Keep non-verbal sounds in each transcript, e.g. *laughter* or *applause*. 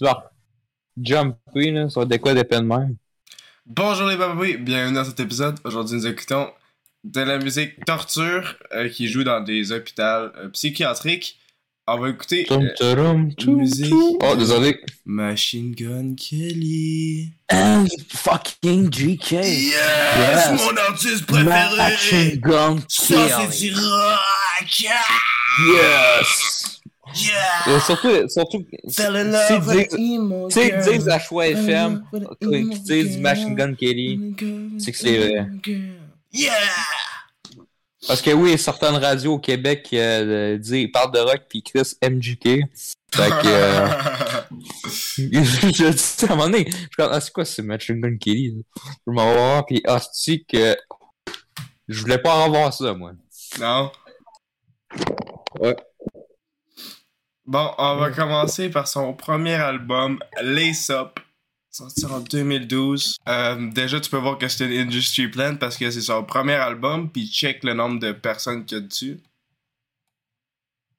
tu vas jumper, là, ça va être de quoi des peines même. Bonjour les babouis, bienvenue dans cet épisode. Aujourd'hui, nous écoutons de la musique torture euh, qui joue dans des hôpitaux euh, psychiatriques. On va écouter Tum, euh, tum, musique. tum. Oh, désolé. Machine Gun Kelly. And fucking GK. Yes, Yes. mon artiste Machine Gun Ça, c'est Kelly. du rock! Yes! Yeah! Et surtout, surtout, Fell in love with disent- emo tu sais, disent à choix FM, disent. Machine Gun Kelly, c'est que c'est vrai. Yeah! Parce que oui, certaines radios au Québec euh, disent, ils parlent de rock puis Chris MJK. Fait que, euh, *laughs* *laughs* je dis à un moment donné, je suis comme, ah, c'est quoi ce Machine Gun Kelly? là? Je m'en vais voir pis hostie que je voulais pas avoir ça, moi. Non? Ouais. Bon, on va commencer par son premier album, Lace Up, sorti en 2012. Euh, déjà, tu peux voir que c'est une industry plan parce que c'est son premier album, puis check le nombre de personnes qu'il y a dessus.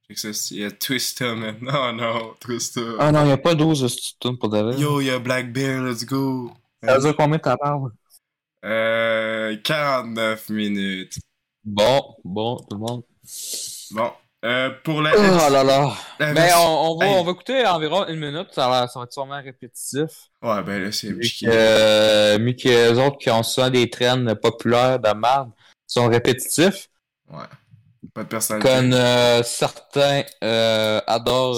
Check ça, il y a Twista, man. Non, *laughs* non, Twista. Ah non, y'a pas 12 tunes pour de vrai. Yo, il y a Black Bear, let's go. Ça veut dire combien t'en parles? Euh, 49 minutes. Bon, bon, tout le monde. Bon, euh, pour la... Oh là là. la Ben, on, on va, Hey. on va écouter environ une minute, ça va, ça va être sûrement répétitif. Ouais, ben là, c'est Vu que, euh, vu que les autres qui ont souvent des trends populaires de merde sont répétitifs, Ouais. Pas de personnalité. comme euh, certains euh, adorent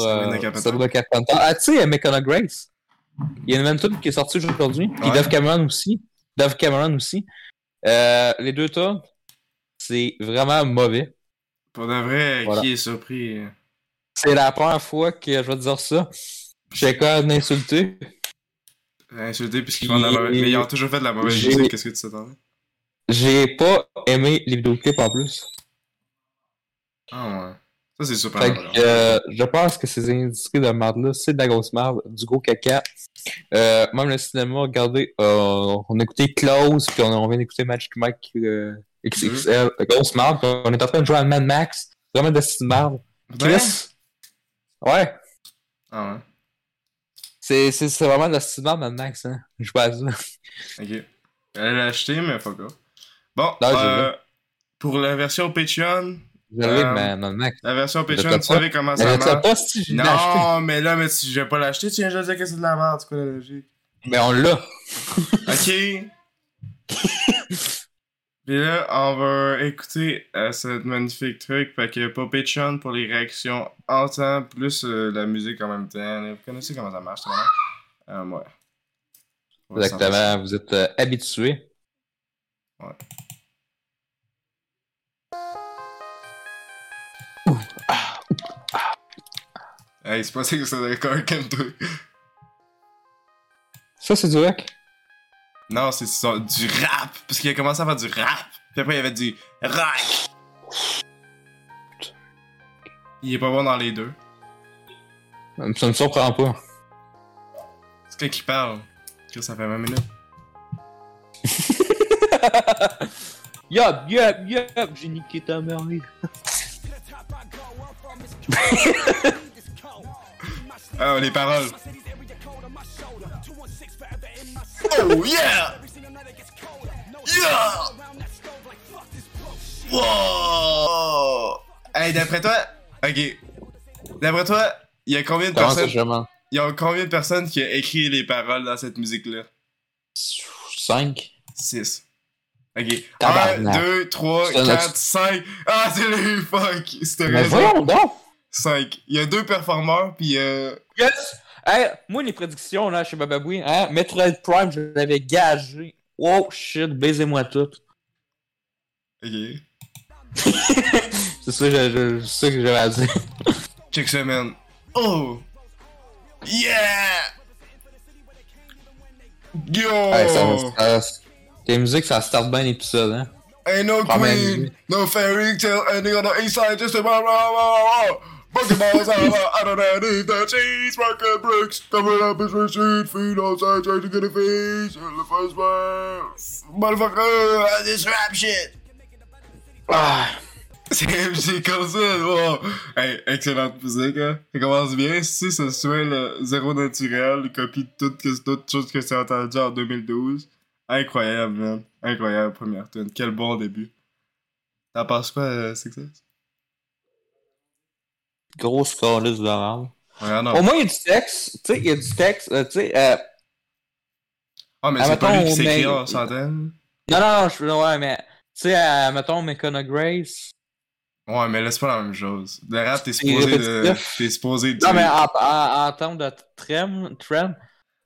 Sabrina Carpenter. Ah, tu sais, Mecona Grace. Il y a une même tune qui est sortie aujourd'hui. Puis Ouais. Dove Cameron aussi. Dove Cameron aussi. Les deux tunes, c'est vraiment mauvais. Pour de vrai, Voilà. qui est surpris? C'est la première fois que je vais te dire ça. J'ai quand même insulté. Insulté puisqu'ils font de la mauvaise... Mais ils ont toujours fait de la mauvaise musique, qu'est-ce que tu t'attendais? J'ai pas aimé les vidéoclips en plus. Ah ouais. Ça, c'est super. Fait drôle. que, euh, je pense que ces industries de merde-là, c'est de la grosse merde, du gros caca. Euh, même le cinéma, regardez, euh, on a écouté Close, puis on, on vient d'écouter Magic Mike euh, XXL, Mhm. grosse on est en train de jouer à Mad Max, vraiment de cette. Ouais? Chris? Ouais, Ah c'est c'est- c'est vraiment de cette merde, Mad Max, hein. Je à ça. ouais. *laughs* Ok. Elle l'a acheté, mais fuck off. Bon, Non, j'ai euh, pour la version Patreon, Je l'ai, Euh, mais Mad Max. la version Patreon, tu savais comment ça marche? pas si je l'ai acheté? Non, mais là, mais si je vais pas l'acheter, tu viens de dire que c'est de la merde, c'est quoi la logique? Mais on l'a. Ok. *laughs* Puis là, on va écouter euh, cette magnifique truc. Fait que Patreon, pour les réactions en temps, plus euh, la musique en même temps. Vous connaissez comment ça marche, vraiment? Euh, ouais. On. Exactement, vous êtes euh, habitués. Hey, c'est pas ça que c'est d'accord comme toi. Ça, c'est du rock? Non, c'est ça, du rap. Parce qu'il a commencé à faire du rap. Puis après, il y avait du rock. Il est pas bon dans les deux. Ça me surprend pas. C'est quoi qui parle? Que ça fait 20 minutes. *laughs* Yup, yup, yup, j'ai niqué ta mère. *laughs* Ah, les paroles. Oh yeah! Yeah! Wow! Hey, d'après toi, ok. D'après toi, il y a combien de Comment personnes, il y a combien de personnes qui ont écrit les paroles dans cette musique-là? 5. 6. Ok. 1, Tabarnak. 2, 3, C'est un 4, 5. Ah, c'est les fuck! C'était raison. voyons donc! 5. Il y a deux performeurs, puis euh. Yes! Hey, moi, les prédictions, là, chez Bababoui, hein, Metroid Prime, je l'avais gagé. Oh shit, baisez-moi tout. Ok. *laughs* C'est ça, je- je- ça que j'avais à dire. Check ça, man. Oh! Yeah! Yo! Hey, ça, ça, tes musiques, ça start bien l'épisode, hein. Ain't no queen, no fairy tale ending on the east side, just a rah rah rah rah. Pokeballs out, I don't need the cheese, rocket bricks, coming up is receipt, feet outside, trying to get a face, in the first one. Motherfucker, this rap shit. Ah! C'est MJ Coulson, wow! Hey, excellente musique, hein. Ça commence bien, si ça suit le zéro naturel, copie de toutes, toutes choses que j'ai entendues en 2012. Incroyable, man. Incroyable, première tune. Quel bon début. T'en penses quoi, euh, Success? Grosse calice de. Ouais, non. Au moins, il y a du texte. Tu sais, il y a du texte. euh, tu sais, euh, Ah, mais c'est pas lui qui s'écrit en centaine. Non, non, je ouais, mais. Tu sais, euh, mettons, Mekona Grace. Ouais, mais là, c'est pas la même chose. Le rap, t'es supposé de. T'es supposé de. Non, mais en, en, en termes de trem, trem.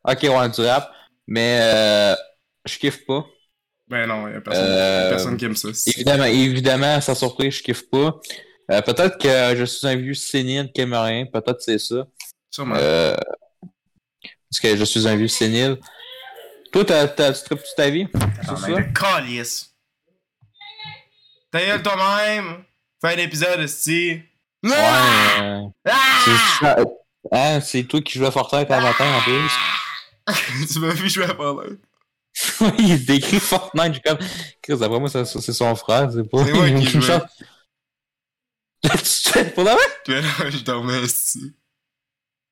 Ok, ouais, du rap. Mais euh, je kiffe pas. Ben non, y'a personne, Euh, y a personne qui aime ça. Évidemment, évidemment, sans surprise, je kiffe pas. Euh, peut-être que je suis un vieux sénile rien. Peut-être c'est ça. Sûrement. Euh, parce que je suis un vieux sénile. Toi, t'as, t'as, tu tripes toute ta vie? Mec, ça? calice. Ta gueule toi-même. Fais un épisode, esti. Ouais. Ah! Ah! c'est, hein, c'est toi qui joues à Fortnite un matin en plus. *laughs* tu m'as vu jouer à Fortnite. *laughs* il décrit Fortnite, j'ai comme. Chris, d'après moi, c'est son frère, c'est pas. C'est moi *laughs* qui jouais. chance. Tu fais *laughs* pour la vrai? Mais *laughs* là, je dormais, esti.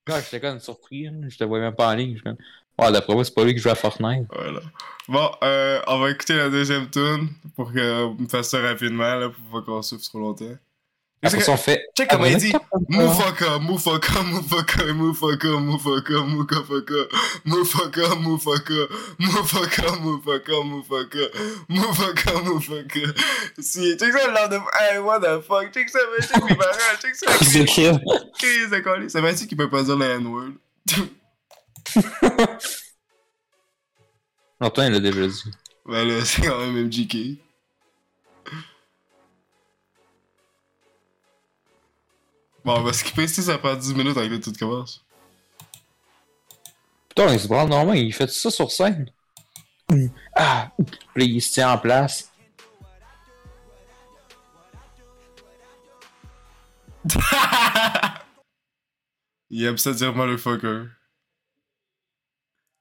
Ah, j'étais comme surpris, hein. je te voyais même pas en ligne. je comme, d'après moi, c'est pas lui qui joue à Fortnite. Voilà. Bon, euh, on va écouter la deuxième tune pour qu'on me fasse ça rapidement, là, pour pas qu'on souffre trop longtemps. Après ça, on fait. Check comment il dit. Ah, Moufaka, Moufaka, Moufaka, Moufaka, Moufaka, Moufaka, Moufaka, Moufaka, Moufaka, Moufaka, Moufaka, Moufaka, Moufaka. Si, check ça nom de. Hey, what the fuck, check ça, mais check mes paroles, check ça. De kill. Chris de colis. C'est Mathieu qui peut pas dire le N-word. Antoine, il l'a déjà dit. Ben là, c'est quand même MJK. Bon, on va skipper si ça prend 10 minutes avec le tout commence. Putain, il se branle normal, il fait ça sur scène. Ah! Puis il se tient en place. *laughs* Il aime ça dire motherfucker.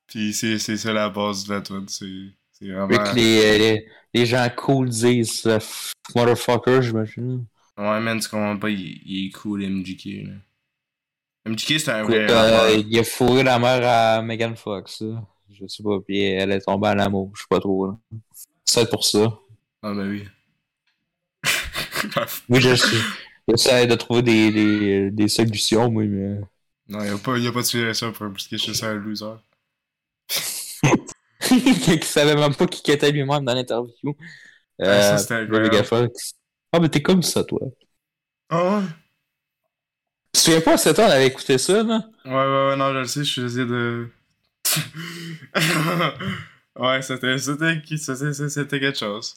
Puis c'est, c'est ça la base de la tune, c'est, vraiment... que les, les, les gens cool disent euh, motherfucker, j'imagine. Ouais, man, tu comprends pas, il, il est cool, MJK, là. MJK, c'est un vrai Euh, il a fourré la mère à Megan Fox, ça. Je sais pas, puis elle est tombée en amour, je sais pas trop. Là. C'est pour ça. Ah, ben oui. *laughs* Oui, je suis. J'essaie de trouver des, des, des solutions, moi, mais. non, y'a pas, y a pas de solution pour parce que je suis un loser. *laughs* qui savait même pas qui était lui-même dans l'interview. Ah, Euh, ça, c'était. Megan Fox. Ah, mais t'es comme ça, toi. Ah ouais? Tu te souviens pas, cette heure, on avait écouté ça, là? Ouais, ouais, ouais, non, je le sais, je faisais de. *laughs* ouais, c'était, c'était, c'était, c'était quelque chose.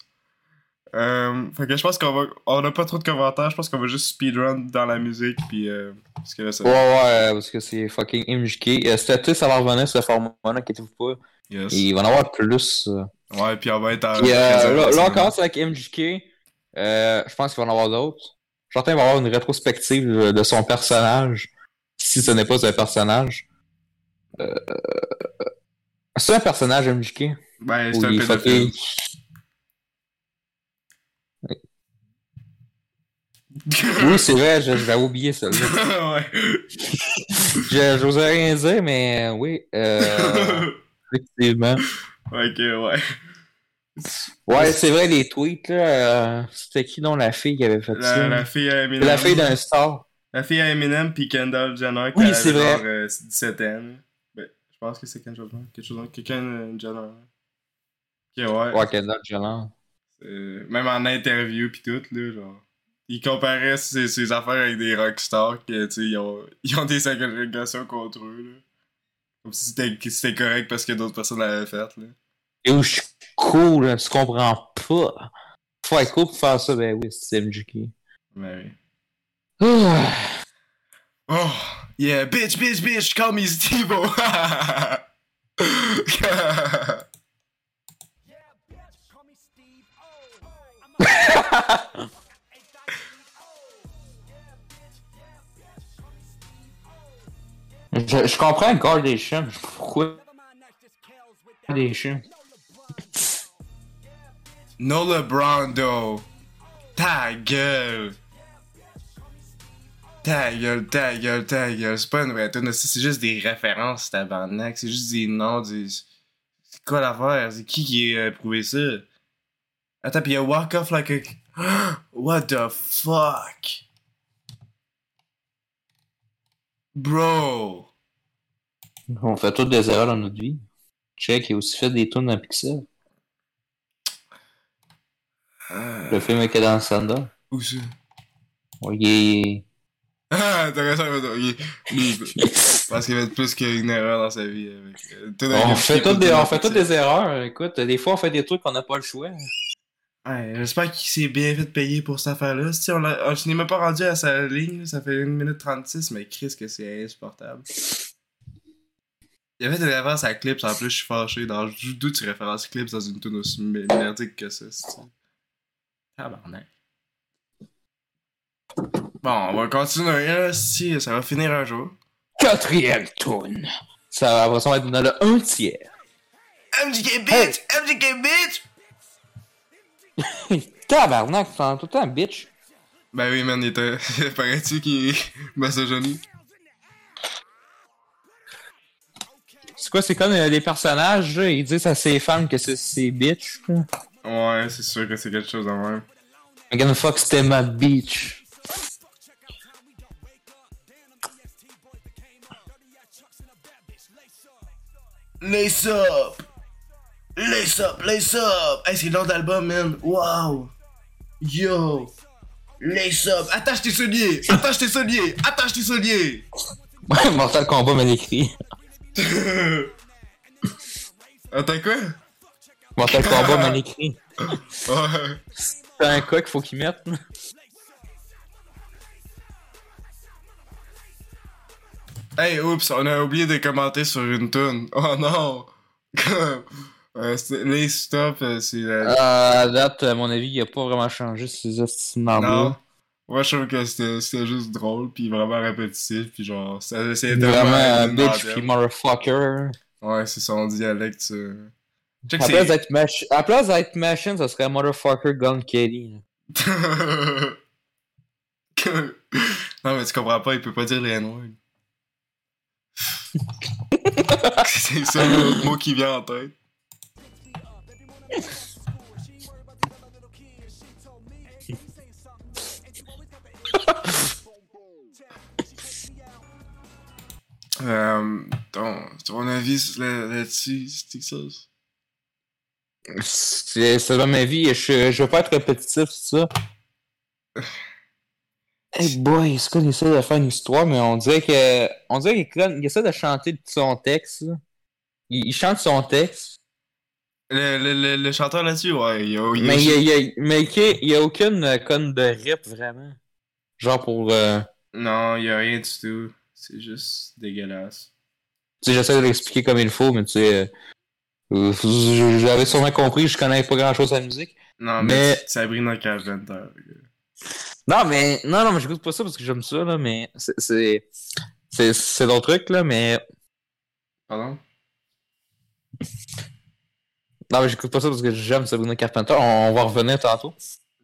Euh, fait que je pense qu'on va. On a pas trop de commentaires, je pense qu'on va juste speedrun dans la musique, puis. Euh, parce que là. Ouais, ouais, parce que c'est fucking MJK. Euh, C'était, ça va revenir, ce format-là, inquiétez-vous pas. Yes. Et il va en avoir plus. euh. Ouais, puis on va être en. Puis, euh, là, là, on commence avec MJK. Euh, je pense qu'il va en avoir d'autres. J'entends va avoir une rétrospective de de son personnage. Si ce n'est pas un personnage. Euh... C'est un personnage MJK. Ben, c'est un pédophile. fucking- *laughs* Oui, c'est vrai, je, je vais oublier celle-là. *laughs* ouais. Je- J'osais rien dire, mais oui, euh, *laughs* effectivement. ok, ouais. Ouais, c'est vrai, les tweets, là, euh, c'était qui donc la fille qui avait fait ça? La, fille à Eminem. La fille d'un star. La fille à Eminem, puis Kendall Jenner. qui Oui, avait c'est vrai. genre, euh, 17 ans. Ben, je pense que c'est Kendall Jenner. Quelque chose Quelqu'un euh, Jenner. Ok, ouais. Ouais, Kendall Jenner. Euh, même en interview pis tout, là, genre. Il comparait ses, ses affaires avec des rockstars qui, tu sais, ils ont, ils ont des agrégations contre eux, là. Comme si c'était que c'était correct parce que d'autres personnes l'avaient fait, là. Et où je suis cool, là, tu comprends pas. Faut être cool pour faire ça, ben oui, c'est MJK. Mais oui. Ah, Oh! Yeah, bitch, bitch, bitch, call me Steve-O! *laughs* je, je comprends je sais pas pourquoi. Kardashian. no LeBron, though. Ta gueule! Ta gueule, ta gueule, ta gueule. C'est pas une vraie c'est juste des références, tabarnak. C'est juste des noms, des. C'est quoi l'affaire? C'est qui qui a prouvé ça? Attends, pis y'a Walk Off Like a. *gasps* What the fuck? Bro! On fait toutes des erreurs dans notre vie. Check, il a aussi fait des tunes dans Pixel. Euh, Le film avec Adam Sandler. Où ça? Il est- Ah. Il- lui, *laughs* Parce qu'il fait plus qu'une erreur dans sa vie. Avec... euh, tout On fait tout des, on fait toutes des erreurs. Écoute, des fois, on fait des trucs qu'on n'a pas le choix. Ouais, j'espère qu'il s'est bien fait payer pour cette affaire-là. Si on l'a- je n'ai même pas rendu à sa ligne, ça fait 1 minute 36, mais Chris, que c'est insupportable. Il y avait des références à Clips, en plus, je suis fâché. Dans d'où tu références Clips dans une tune aussi merdique que ça, Tabarnak. Bon, on va continuer, là, si ça va finir un jour. Quatrième tune. Ça, va être dans le un tiers. MGK bitch! MGK bitch! *laughs* Tabarnak, tu tout le temps, bitch. Ben oui, man, il était. *laughs* Paraît-tu qu'il est *laughs* misogynie? C'est quoi, c'est comme euh, les personnages, ils disent à ses femmes que c'est ses bitch. Ouais, c'est sûr que c'est quelque chose de même. Megan Fox, c'était ma bitch. Lace up! Lace up, lace up! Hey, c'est le nom d'album, man! Wow! Yo! Lace up! Attache tes souliers! Attache tes souliers! Attache tes souliers! *laughs* Ouais, Mortal Kombat m'a écrit. *laughs* Attends quoi? Mortal Kombat *laughs* m'a écrit. Ouais. C'est un cas qu'il faut qu'il mette. Hey, oups, on a oublié de commenter sur une tune. Oh non! *laughs* Euh, c'est- Lace stop, euh, c'est la. Euh, à date, à mon avis, il a pas vraiment changé ces estimements Non. Moi, je trouve que c'était juste drôle, puis vraiment répétitif, puis genre, ça c'est Vraiment, euh, une bitch pis motherfucker. Ouais, c'est son dialecte, ça. À place d'être mach... machine, ça serait motherfucker Gun Kelly. *laughs* non, mais tu comprends pas, il peut pas dire les N-words. *laughs* *laughs* c'est ça le mot qui vient en tête. Euh, ton, ton avis là-dessus, c'est ça? C'est dans ma vie, je, je veux pas être répétitif, c'est ça. Hey boy, est-ce qu'on essaie de faire une histoire, mais on dirait que. On dirait qu'il il essaie de chanter son texte. Il, il chante son texte. Le, le, le, le chanteur là-dessus, ouais, il y a, il y a- Mais il y a, il y a- mais il y a aucune euh, conne de rip vraiment. Genre pour. euh, Non, il y a rien du tout. C'est juste dégueulasse. Tu sais, j'essaie de l'expliquer comme il faut, mais tu sais. J'avais sûrement compris, je connais pas grand chose à la musique. Non, mais, Mais- Sabrina Carpenter. Non, mais. Non, non, mais j'écoute pas ça parce que j'aime ça, là, mais. c'est- C'est. D'autres trucs, là, mais. Pardon? Non, mais j'écoute pas ça parce que j'aime Sabrina Carpenter. On, on va revenir tantôt.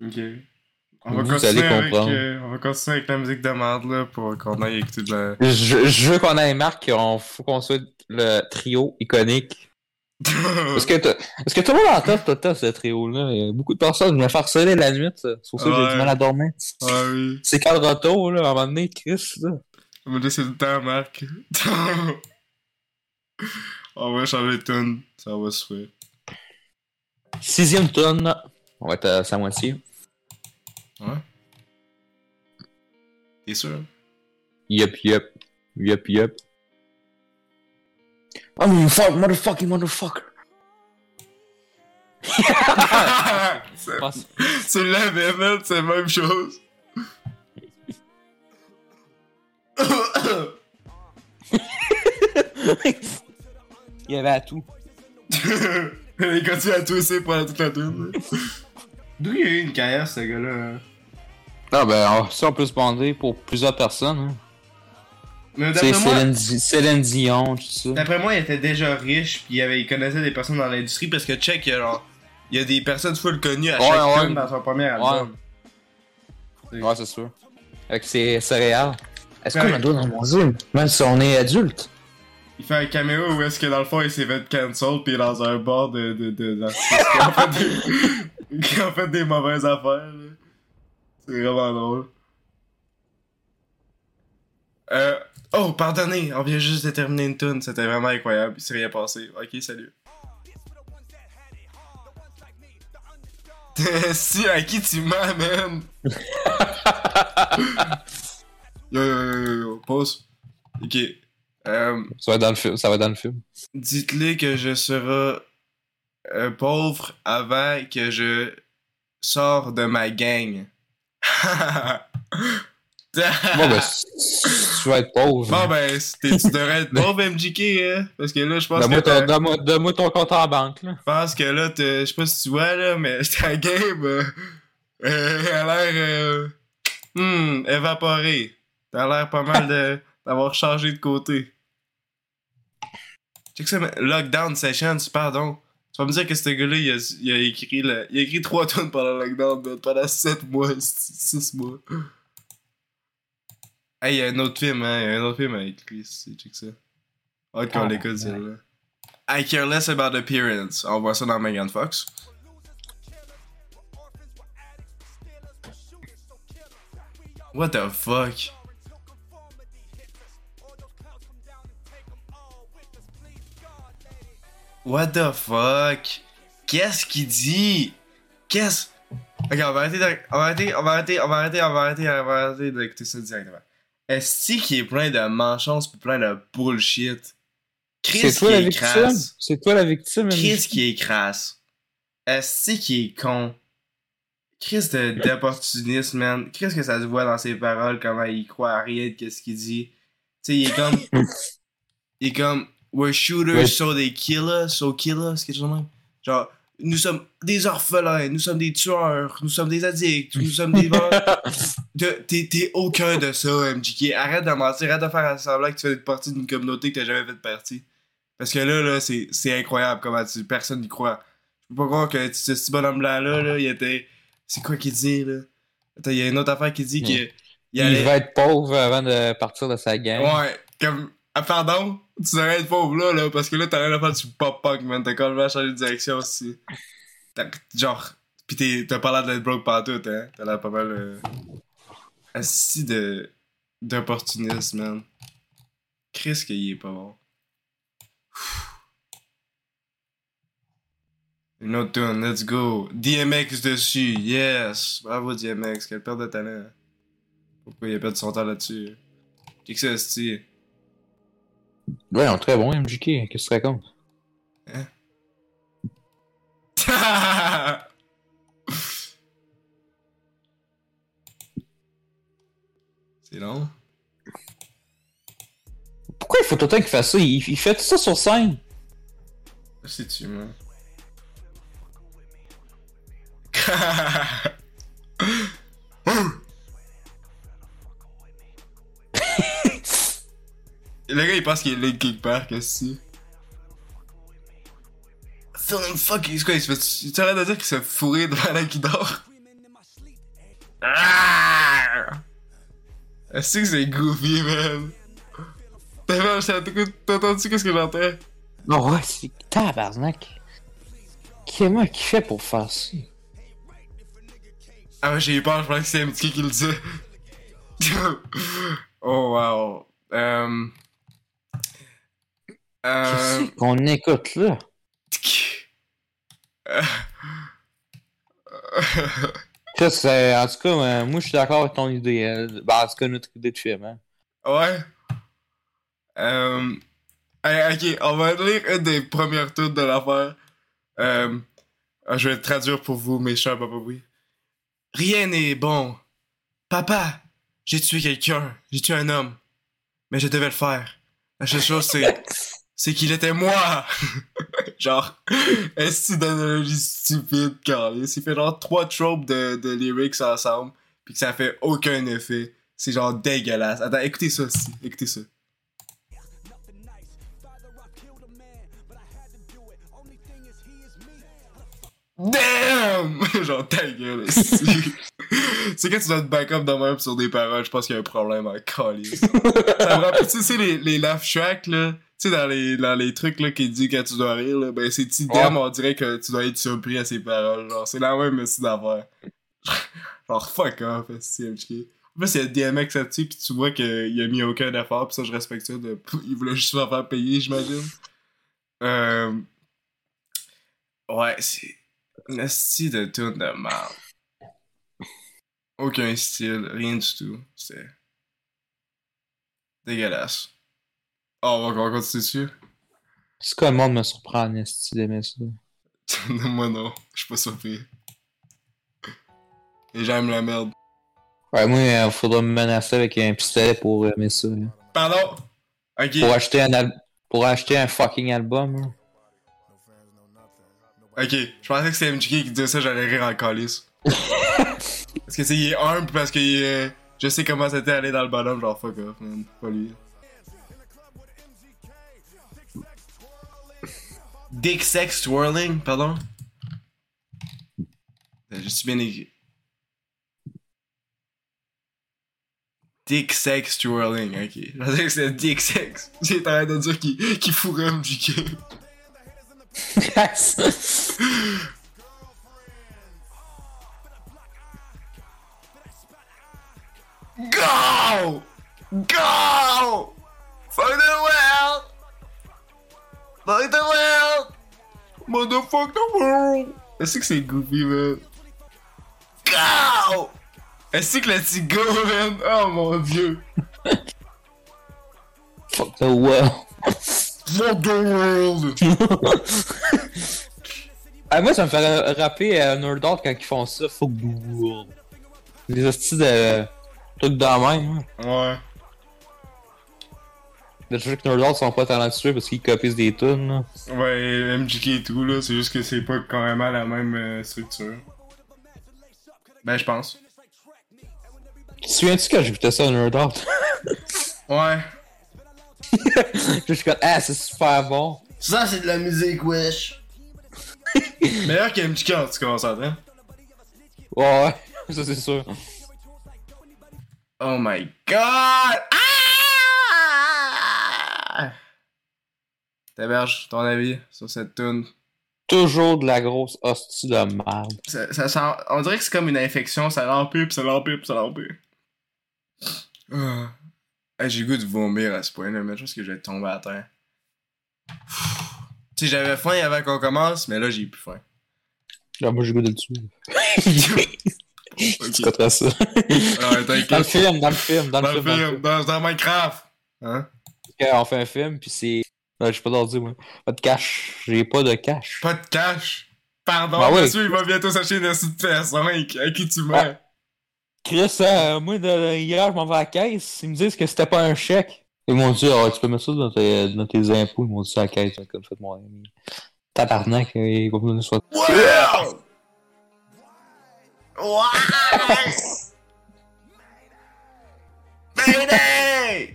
Ok. On va, continuer avec, euh, on va continuer avec la musique de merde là pour qu'on aille écouter de la. Je, je veux qu'on ait marque qu'on faut qu'on soit le trio iconique. Est-ce que, est-ce que tout le monde entend temps ce trio-là? Il y a beaucoup de personnes me font harceler la nuit. C'est pour ça que j'ai Ouais. du mal à dormir. ah oui. C'est quand le retour, là, à un moment donné, Chris, là. On va laisser le temps, Marc. *laughs* on va changer de tune. Ça va se faire. Sixième tonne. On va être à sa moitié. Ouais. T'es sûr? Yup, yup. Yup, yup. Oh, mon fuck, motherfucking motherfucker. *laughs* C'est- fait, c'est la même chose. *coughs* Il y avait à tout. *laughs* Il continue à tousser pendant toute la tune. D'où il a eu une carrière, ce gars-là? hein? Ah, ben, ça, on peut se bander pour plusieurs personnes. Hein. C'est Céline, Di- Céline Dion, tout ça. d'après moi, il était déjà riche, puis il, avait, il connaissait des personnes dans l'industrie, parce que check, il y a, genre, il y a des personnes full connues à Ouais, chaque ouais. tune dans son premier album. Ouais, c'est sûr. Avec ses céréales. Est-ce qu'on a le droit d'en manger? Même si on est adulte. Il fait un caméo où est-ce que dans le fond il s'est fait cancel pis dans un bar de de qui fait des *laughs* qui fait des mauvaises affaires. C'est vraiment drôle. Euh oh pardonnez, on vient juste de terminer une tune, c'était vraiment incroyable, il s'est rien passé. Ok salut. *laughs* si à qui tu mens man? *laughs* yo yo yo yo pause. Ok. Euh, Ça va dans le film. Ça va dans le film. Dites-le que je serai euh, pauvre avant que je sors de ma gang. *laughs* *laughs* Bon, ben, tu vas être pauvre. Bon ben, tu devrais être pauvre MJK, hein? Parce que là, je pense que Donne-moi ton, compte en banque, là. je pense que là, je sais pas si tu vois là, mais *laughs* ta game euh, euh, elle a l'air euh, hmm, évaporée. T'as l'air pas mal *laughs* d'avoir changé de côté. Check ça, mais Lockdown Sessions, pardon. Tu vas me dire que ce gars-là, il a, il a écrit il a écrit 3 tonnes pendant le lockdown, pendant 7 mois, 6 mois. Hey, il y a un autre film, hein, il y a un autre film avec Chris, check ça. Hâte qu'on Ah, l'écoute, ouais. celle-là. I care less about appearance. On voit ça dans Megan Fox. What the fuck? What the fuck? Qu'est-ce qu'il dit? Qu'est-ce? Ok, on va arrêter, de- on va arrêter, on va arrêter, on va arrêter, on va arrêter, on va arrêter d'écouter ça directement. Est-ce qu'il est plein de manchons pis plein de bullshit? Chris C'est toi qui la est victime? crasse. C'est toi la victime. Chris qui est crasse. Est-ce qui est con? Chris de d'opportuniste, man. Chris que ça se voit dans ses paroles, comment il croit à rien de ce qu'il dit. Tu sais, il est comme. *laughs* il est comme. We're shooters, Ouais. so they kill us, so kill us, quelque chose de même. Genre, nous sommes des orphelins, nous sommes des tueurs, nous sommes des addicts, nous sommes des voleurs. *laughs* T'es aucun de ça, MJK. Arrête de mentir, arrête de faire semblant que tu fais partie d'une communauté que t'as jamais fait partie. Parce que là, là, c'est incroyable comment tu, personne n'y croit. Je peux pas croire que ce petit bonhomme blanc-là, là, il était. C'est quoi qu'il dit, là? Attends, il y a une autre affaire qui dit que. Il Il va être pauvre avant de partir de sa gang. Ouais, comme. Ah, pardon? Tu devrais être pauvre là, là, parce que là, t'as rien à faire du pop-punk, man. T'as complètement changé de direction aussi. Genre. Pis t'as pas l'air d'être broke partout, hein. T'as l'air pas mal. Euh... Assis de. d'opportuniste, man. Chris qu'il est pas bon. Une autre tune, let's go. DMX dessus, yes. Bravo DMX, quelle perte de talent. Pourquoi il a perdu son temps là-dessus? Qu'est-ce que c'est? Ouais, est très bon, MJK. Qu'est-ce que tu racontes? *laughs* C'est long. Pourquoi il faut tout le temps qu'il fasse ça? Il, il fait tout ça sur scène. C'est-tu, moi? *laughs* Le gars, il pense qu'il est Link quelque part, qu'est-ce que c'est? Feeling fucking. C'est quoi, il se fait. Tu arrêtes de dire qu'il se fait fourrer devant la qui dort? Ah! Est-ce que c'est goofy, man? T'as vu, t'as entendu qu'est-ce que j'entends? Non, ouais, c'est tabarnak. Comment qu'il fait pour faire ça? Ah ouais, j'ai eu peur, je pensais que c'était MTK qui le disait. *laughs* oh wow. Euh... Euh... Qu'est-ce qu'on écoute là? *laughs* Ça, c'est- en tout cas, euh, moi je suis d'accord avec ton idée. euh, Ben, en tout cas, notre idée de film. Hein. ouais. Euh... hey, ok, on va lire une des premières toutes de l'affaire. Euh... ah, Je vais traduire pour vous, mes chers papa oui. Rien n'est bon. Papa, j'ai tué quelqu'un. J'ai tué un homme. Mais je devais le faire. La seule chose, c'est... *laughs* c'est qu'il était moi! *laughs* genre, est-ce d'analogie stupide, Carlis? Il fait genre trois tropes de, de lyrics ensemble, puis que ça fait aucun effet. C'est genre dégueulasse. Attends, écoutez ça aussi. Écoutez ça. Damn! *laughs* genre ta gueule. *laughs* c'est quand tu dois te back up de même sur des paroles, je pense qu'il y a un problème en calice. ça me rappelle, tu sais, les, les laugh tracks, là. Tu sais, dans les, dans les trucs, là, qui dit quand tu dois rire, là, ben, c'est petits Ouais. on dirait que tu dois être surpris à ces paroles. Genre, c'est la même aussi d'affaire. *laughs* Genre, fuck off, c'est MJK. En plus, il y a DMX là-dessus, pis tu vois qu'il a mis aucun effort, pis ça, je respecte ça. De... *laughs* Il voulait juste se faire payer, j'imagine. Euh... Ouais, c'est. Style de tune de merde. Aucun style, rien du tout. C'est. Dégueulasse. Oh, on va encore continuer dessus? C'est quoi le monde me surprend en esti d'aimer ça? *laughs* Moi non, je suis pas surpris. Et j'aime la merde. Ouais, moi, il faudra me menacer avec un pistolet pour aimer ça. là. Pardon? Ok. Pour acheter un al- pour acheter un fucking album. là. Ok, je pensais que c'était MJK qui disait ça, j'allais rire en calice. *laughs* parce que c'est il est humble, parce que il est- je sais comment c'était aller dans le bonhomme, genre fuck off, man. Pas lui. Dick Sex Twirling, pardon? J'ai juste bien écrit. Dick Sex Twirling, ok. Je pensais que c'était Dick Sex. J'étais en train de dire qu'il qu'il fourrait MJK. *laughs* Go! Go! Fuck the world! Fuck the world! Motherfuck the world! Est-ce que c'est goofy, man? Go! Est-ce que le petit go, man? Oh mon dieu! Fuck the world. Fuck the world! ah, moi, ça me fait ra- rappeler à Nerdart quand ils font ça. Fuck the world. Les hosties de trucs de même. hein. Ouais. Le truc que Nerdart sont pas talentueux parce qu'ils copient des tunes. là. Ouais, MJK et tout, là, c'est juste que c'est pas carrément la même euh, structure. Ben, je pense. Tu te souviens-tu quand j'écoutais ça à Nerdart? *laughs* Ouais. *laughs* Je suis comme, ah, c'est super bon. Ça, c'est de la musique, wesh. Meilleur que MJK en tout cas, on s'entend. Ouais, ouais, *laughs* ça c'est sûr. Oh my god! Ah! T'héberges ton avis sur cette tune. Toujours de la grosse hostie de merde. Ça, ça sent- on dirait que c'est comme une infection, ça l'empire, pis ça l'empire, pis ça l'empire. Ah. Hey, J'ai goût de vomir à ce point-là, mais je pense que je vais tomber à terre. Tu sais, j'avais faim avant qu'on commence, mais là, j'ai plus faim. Là, moi, j'ai goût de le tuer. *laughs* Ok. Tu coteras ça. Dans le film, dans le film, dans le Dans le film. dans le film, dans, dans Minecraft. Hein? On fait un film, puis c'est. Je sais pas dire, moi. Pas de cash. J'ai pas de cash. Pas de cash? Pardon, ouais. monsieur, il va bientôt s'acheter une petite PS5. À qui tu mets? Chris, euh, moi, de, hier, je m'en vais à la caisse. Ils me disent que c'était pas un chèque. Ils m'ont dit, ah, tu peux mettre ça dans tes, dans tes impôts. Ils m'ont dit ça à la caisse, comme fait mon ami. Tabarnak, euh, il va me donner soit. Wow! Wow! Mayday!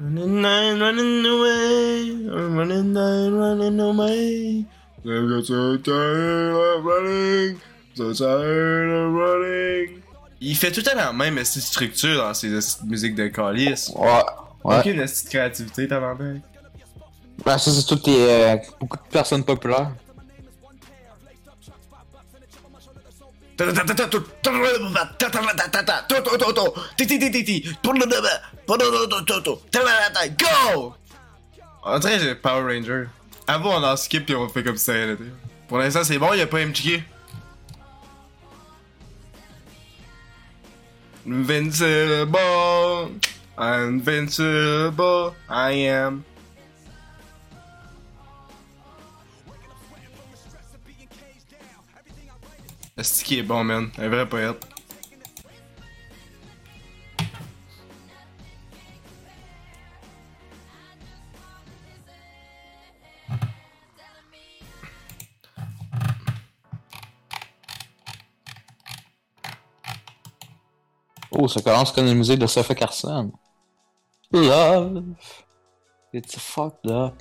Running nine, running away. I'm running nine, running away. I'm got so tired of running. So tired of running. Il fait tout temps la même petite structure dans ses musiques de calice. Ouais. Ouais. Aucune petite créativité, t'as. Ben, ça, c'est toutes les. euh, beaucoup de personnes populaires. Go! On dirait Power Ranger. Avant, on en skip et on fait comme ça. Pour l'instant, c'est bon, y'a pas MTK. Invincible, invincible, I am. C'est qui est bon, man. Un vrai poète. Oh, ça commence comme une musique de Sophie Carson. Love. It's fucked up.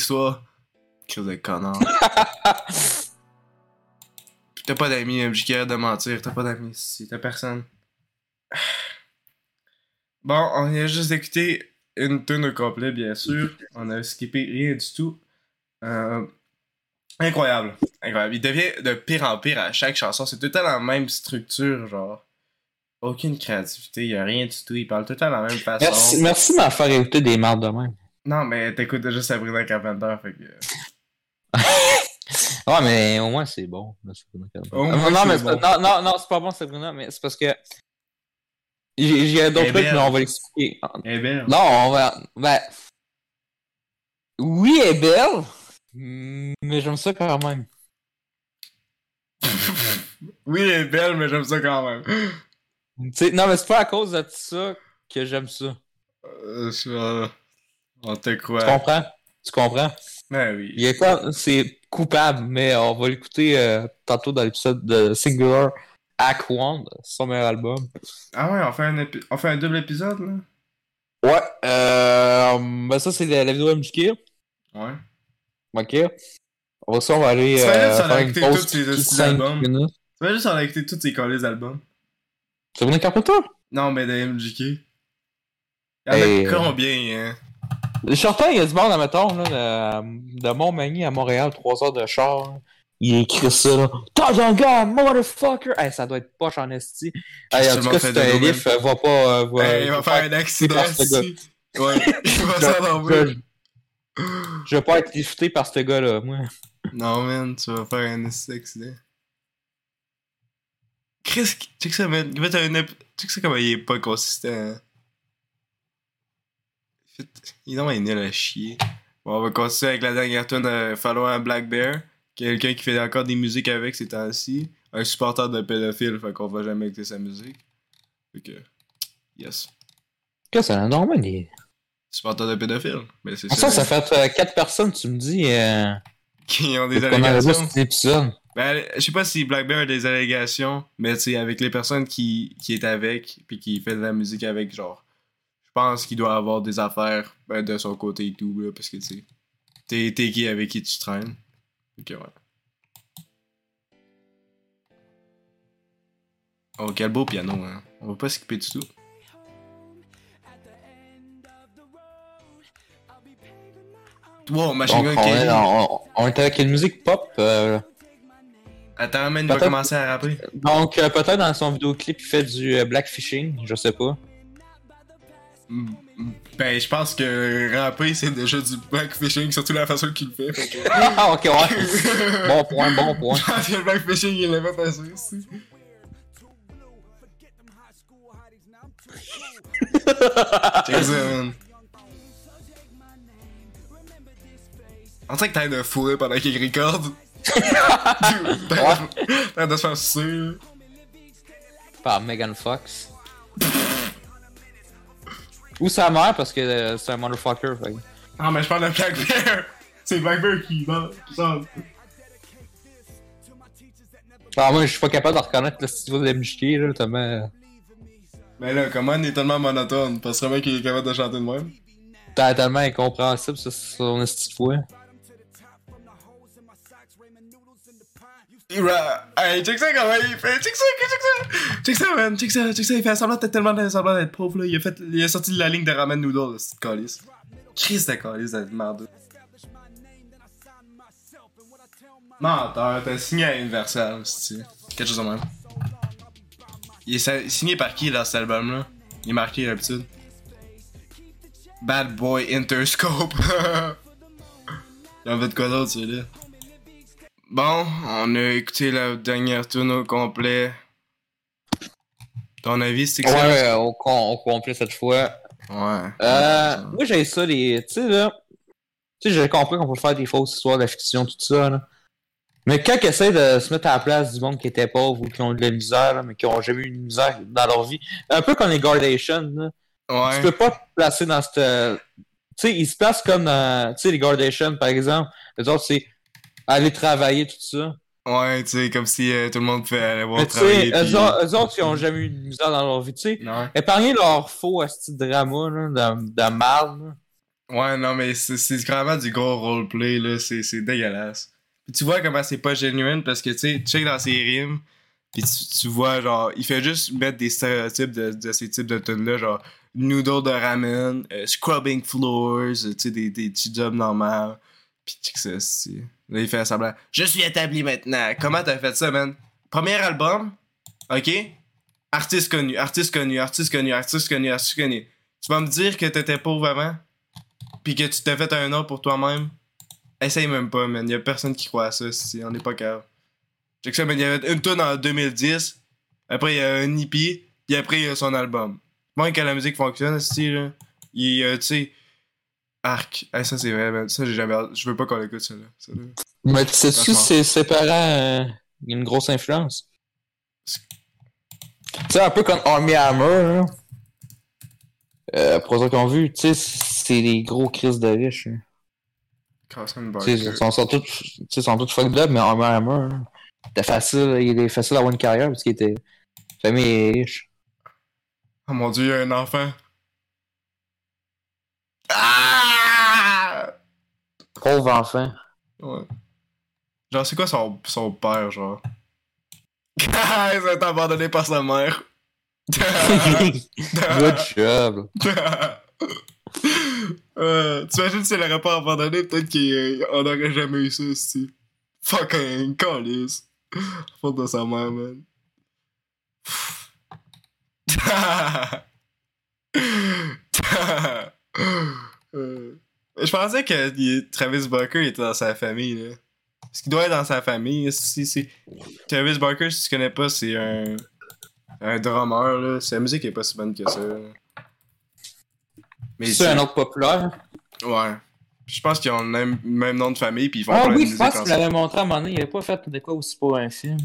Histoire. Crise de connard. *laughs* T'as pas d'amis, MJK, arrête de mentir. T'as pas d'amis ici, t'as personne. *sighs* Bon, on a juste écouté une tune au complet, bien sûr. On a skippé rien du tout. Euh, incroyable. Incroyable. Il devient de pire en pire à chaque chanson. C'est tout temps la même structure, genre. Aucune créativité, y a rien du tout. Il parle tout de la même façon. Merci, merci de m'en faire écouter des mardes de même. Non, mais t'écoutes déjà Sabrina Carpenter, fait que. *laughs* Ouais, mais au moins c'est bon. Sabrina Carpenter. Au moins, non, mais c'est bon. pas- non, non, non, c'est pas bon, Sabrina, mais c'est parce que. J'ai d'autres Elle est trucs, mais belle. on va l'expliquer. Eh bien. Non, on va. Ben. Oui, elle est belle, mais j'aime ça quand même. *laughs* Oui, elle est belle, mais j'aime ça quand même. Non, mais c'est pas à cause de ça que j'aime ça. Euh, ça, on te Tu croit. comprends? Tu comprends? Ben oui. Il est pas, c'est coupable, mais on va l'écouter euh, tantôt dans l'épisode de Singular Act One, son meilleur album. Ah ouais, on fait un, épi- on fait un double épisode, là? Ouais, euh, ben ça c'est la, la vidéo MJK. Ouais. Ok. On va ça, on va aller Tu euh, sur faire la une tous les de hosties 5 d'albums. minutes. Tu vas juste en écouter tous ces collés albums. C'est Carpenter? Non, mais de MJK. Il y en Hey, a euh, combien, hein? Le certain, il y a du monde, admettons, là, de, de Montmagny à Montréal, 3 heures de char. Il écrit ça, là. T'as un gars, motherfucker! Hey, ça doit être poche en esti. Hey, en tout cas, si t'as un livre, va pas. euh, va, il va faire un accident par ce gars. ici. Ouais, il va s'endormir. Je, je vais pas être lifté par ce gars-là, moi. Non, man, tu vas faire un accident. Chris, check ça, man. Il va être un ép- Check ça comment il est pas consistant. hein. *laughs* Il est nul à chier. Bon, on va continuer avec la dernière tune de Follow un Black Bear. Quelqu'un qui fait encore des musiques avec ces temps-ci. Un supporter de pédophile, fait qu'on va jamais écouter sa musique. Fait que. Yes. Qu'est-ce que c'est normal? Il... Supporter de pédophile. Mais c'est Ça, ça. ça fait 4 personnes, tu me dis. Euh... Qui ont des allégations. Ben, je sais pas si Black Bear a des allégations, mais tu sais, avec les personnes qui, qui est avec, puis qui fait de la musique avec, genre, je pense qu'il doit avoir des affaires ben, de son côté et tout, là, parce que tu sais, t'es t'es qui avec qui tu traînes. Ok, ouais. Oh, quel beau piano, hein. On va pas skipper du tout. Wow, Machine Gun on, est, Kelly. on, on est avec une musique pop. euh, Attends, man, il va commencer à rapper. donc, euh, peut-être dans son vidéoclip, il fait du euh, blackfishing, je sais pas. Ben, je pense que rapper, c'est déjà du backfishing, surtout la façon qu'il le fait. que- *laughs* ah, ok, ouais. Bon point, bon point. Je pense que le backfishing, il l'a fait assez aussi. Man. On dirait que t'as de fourrer pendant qu'il recorde. *laughs* T'as de se faire sucer. Par Megan Fox. Ou sa mère, parce que euh, c'est un motherfucker. fait Ah, mais je parle de Black Bear. *laughs* C'est Black Bear qui qui. Ah, moi, je suis pas capable de reconnaître le style de MJK, là, tellement. Mais là, comment il est tellement monotone? Parce que le mec il est capable de chanter de même. T'es tellement incompréhensible, ça, son style de Hey, check ça comment il fait. Check ça, check ça. Check ça, man. Check ça, check ça. Il fait semblant d'être tellement semblant d'être pauvre, là. Il a, fait... il a sorti de la ligne de ramen noodle, cette calice. Chris de calice de merde. Menteur, t'as signé à Universal, c'est Quelque chose de même. Il est signé par qui, là, cet album-là? Il est marqué, d'habitude. Bad Boy Interscope. *laughs* Il en fait quoi d'autre, celui-là? Bon, on a écouté la dernière tune au complet. Ton avis, c'est que Ouais, ça? ouais, au, com- au complet cette fois. Ouais. Euh, moi, j'ai ça, les. Tu sais, là. Tu sais, j'ai compris qu'on peut faire des fausses histoires de fiction, tout ça, là. Mais quand ils essaient de se mettre à la place du monde qui était pauvre ou qui ont de la misère, là, mais qui ont jamais eu une misère dans leur vie, un peu comme les Gardation, là. Tu Ouais. peux pas te placer dans cette. Tu sais, ils se placent comme dans. Tu sais, les Gardation, par exemple. Les autres, c'est aller travailler, tout ça. Ouais, tu sais, comme si euh, tout le monde pouvait aller voir travailler. eux, puis- autres- eux autres, ils ont jamais eu de misère dans leur vie, tu sais. Épargner leur faux asti de drama, là, de, de marde, là. Ouais, non, mais c'est vraiment du gros roleplay, là. C'est dégueulasse. Puis tu vois comment c'est pas genuine parce que, tu sais, tu check dans ses rimes, puis tu, tu vois, genre, il fait juste mettre des stéréotypes de, de ces types de tunes-là, genre, noodle de ramen, euh, scrubbing floors, euh, tu sais, des, des petits jobs normaux. Puis check ça, c'est... Là, il fait semblant. Je suis établi maintenant. Comment t'as fait ça, man? Premier album, ok? Artiste connu, artiste connu, artiste connu, artiste connu, artiste connu. Tu vas me dire que t'étais pauvre avant? Puis que tu t'es fait un nom pour toi-même? Essaye même pas, man. Y'a personne qui croit à ça, si on est pas capable. Check ça, man. Y avait une tune en 2010. Après, il y a un hippie. Puis après, il y a son album. Moi, quand la musique fonctionne, c'est là. Il y a, tu sais. Arc. Hey, ça, c'est vrai, man. Ça, j'ai jamais. Je veux pas qu'on l'écoute, ça, là. Ça, là. Mais tu sais-tu si ses parents il y a une grosse influence? Tu sais, un peu comme Army Hammer, là. Euh, pour ceux qui ont vu, tu sais, c'est des gros crises de riches. hein. Ils sont, sont tous, tu sais, ils sont tous fucked up, mais Army Hammer, là, c'était facile, il était facile d'avoir une carrière parce qu'il était famille riche. Oh mon dieu, il y a un enfant. Pauvre enfant. Ouais. Genre, c'est quoi son, son père, genre? *laughs* Il s'est abandonné par sa mère. *laughs* Good job. *laughs* euh, T'imagines si elle aurait pas abandonné, peut-être qu'on aurait jamais eu ça, aussi. Fucking calice. Faute de sa mère, man. Euh, Je pensais que Travis Barker était dans sa famille, là. Parce qu'il doit être dans sa famille. Si, si. Travis Barker, si tu connais pas, c'est un. Un drummer, là. Sa musique est pas si bonne que ça. là. Mais C'est un autre populaire. Ouais. Je pense qu'ils ont le même, même nom de famille, puis ils font Ah plein de oui, je pense qu'il l'avait montré à un moment donné. Il avait pas fait de quoi aussi pour un film.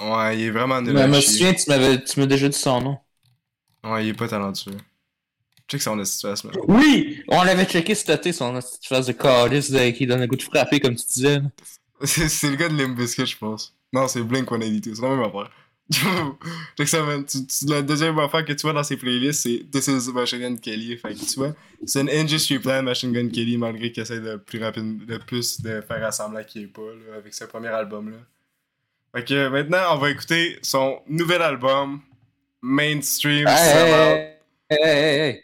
Ouais, il est vraiment nul Mais je me souviens, tu m'avais, tu m'as déjà dit son nom. Ouais, il est pas talentueux. Check son situation. Oui! On l'avait checké cet été, son phase de calice qui donne le goût de frapper, comme tu disais. *laughs* C'est le gars de Limp Bizkit, je pense. Non, c'est Blink 182, c'est la même affaire. *laughs* Check ça, man. Tu- tu- la deuxième affaire que tu vois dans ses playlists, c'est This is Machine Gun Kelly. Fait que tu vois, c'est une industry plan Machine Gun Kelly, malgré qu'il essaie de plus rapide, de plus de faire assembler qu'il est pas, là, avec ce premier album-là. Fait que maintenant, on va écouter son nouvel album, Mainstream Hey, hey, hey, hey?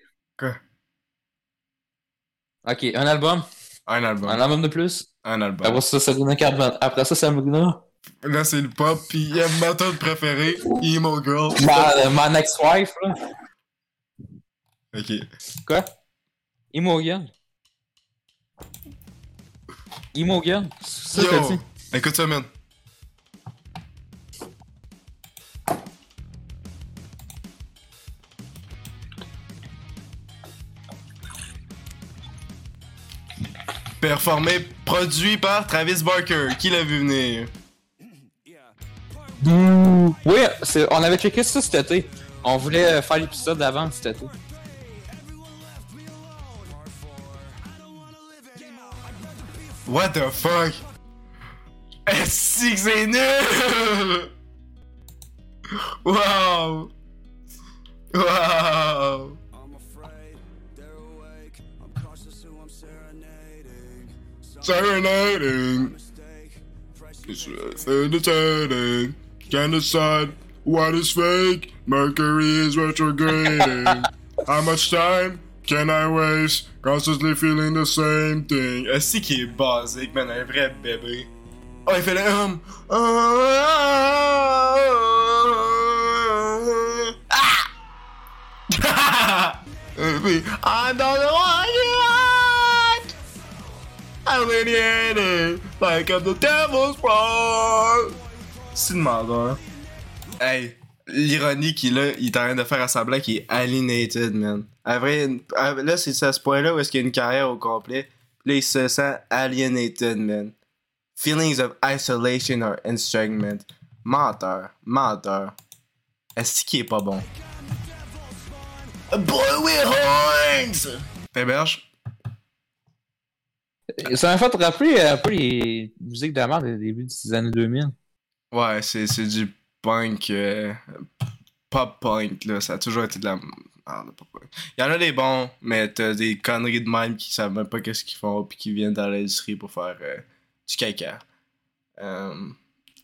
Ok, un album? Un album. Un album de plus? Un album. Après ça, Sabrina Carpenter. Après ça, Sabrina. Là, c'est le pop, pis il y a ma tune préférée, Emo Girl. Ma, ma next wife, là. Ok. Quoi? C'est ça que t'as Yo! Écoute ça, man. Performé, produit par Travis Barker. Qui l'a vu venir? Oui, on avait checké ça cet été. On voulait faire l'épisode d'avant cet été. What the fuck? Est-ce que c'est nul? Wow! Wow! Serenading. It's uh, entertaining. Can't decide what is fake. Mercury is retrograding. *laughs* How much time can I waste? Constantly feeling the same thing. Est-ce qu'il est basique, man? Un vrai bébé. Oh, il fait le hum. Ah! I don't know you alienated, like I'm the devil's. C'est une merde, Hey, l'ironie qu'il a, il est en train de faire à semblant qu'il est alienated, man. À vrai, là, c'est à ce point-là où est-ce qu'il y a une carrière au complet. Là, il se sent alienated, man. Feelings of isolation or estrangement. Menteur, menteur. Est-ce qu'il est pas bon? A boy with horns! Péberge? Ça m'a fait rappeler un peu les musiques de la des débuts des années 2000. Ouais, c'est c'est du punk. euh, pop punk, là. Ça a toujours été de la. merde, pourquoi? Il y en a des bons, mais t'as des conneries de même qui savent même pas qu'est-ce qu'ils font, puis qui viennent dans l'industrie pour faire euh, du caca. Euh,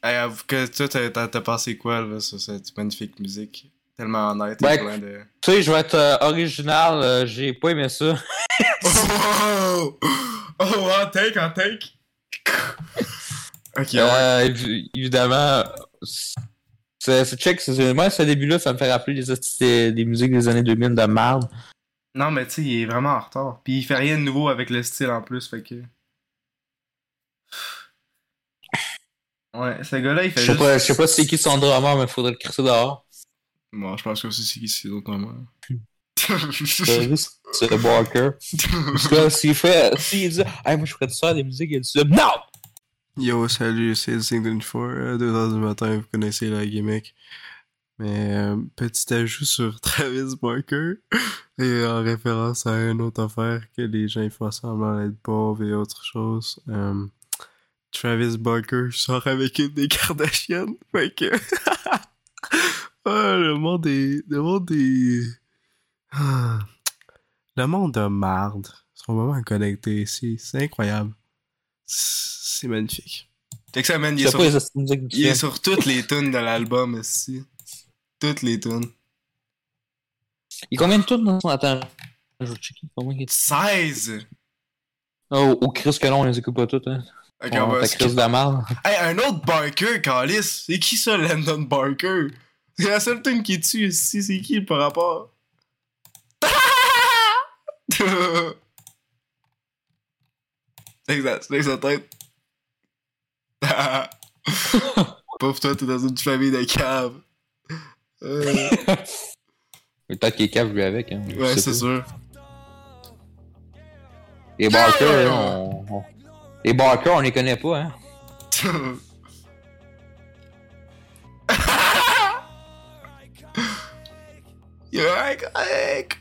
hey, que toi, t'as t'as pensé quoi là, sur cette magnifique musique? Tellement honnête Ben, plein de. Tu sais, je vais être euh, original, euh, j'ai pas aimé ça. *laughs* Oh! Oh, en take, en take! *laughs* ok, ouais. Euh, évi- évidemment, c'est check, moi, ce début-là, ça me fait rappeler des, des, des musiques des années 2000 de marde. Non, mais tu sais, il est vraiment en retard. Puis il fait rien de nouveau avec le style en plus, fait que. Ouais, ce gars-là, il fait Je sais juste. pas, pas c'est qui son drummer, mais faudrait le crisser dehors. Moi, je pense que c'est qui c'est d'autres moments. C'est le Barker. Parce que s'il fait, s'il dit, hey, moi je ferais de ça, des musiques, il dit, non! Yo, salut, c'est Sync24, 2h du matin, vous connaissez la gimmick. Mais euh, petit ajout sur *laughs* Travis Barker, et en référence à une autre affaire que les gens font semblant d'être pauvres et autre chose. euh, Travis Barker sort avec une des Kardashians, fait que... *laughs* ah, le monde est... Le monde est... Ah. Le monde de marde. Ils sont vraiment connectés ici, c'est incroyable. C'est magnifique. Fait que ça, man, il est, sur... il est sur toutes les tunes de l'album aussi. Toutes les tunes. Il y a combien de tours dans son. Attends, je vais checker. Combien il y a 16! Oh, au Chris que non, on les écoute pas toutes, hein. Ok, on va. Chris de marde. Hey, un autre Barker, Calis! C'est qui ça, Landon Barker? C'est la seule tune qui dessus ici, c'est qui par rapport? *laughs* exact, c'est sa tête. *laughs* Pauvre toi, t'es dans une famille de caves. *laughs* Euh, Peut-être qu'il est cave lui avec, hein. ouais, c'est sûr. Les Barker, on... on- Les Barker, on les connaît pas, hein. You're iconic.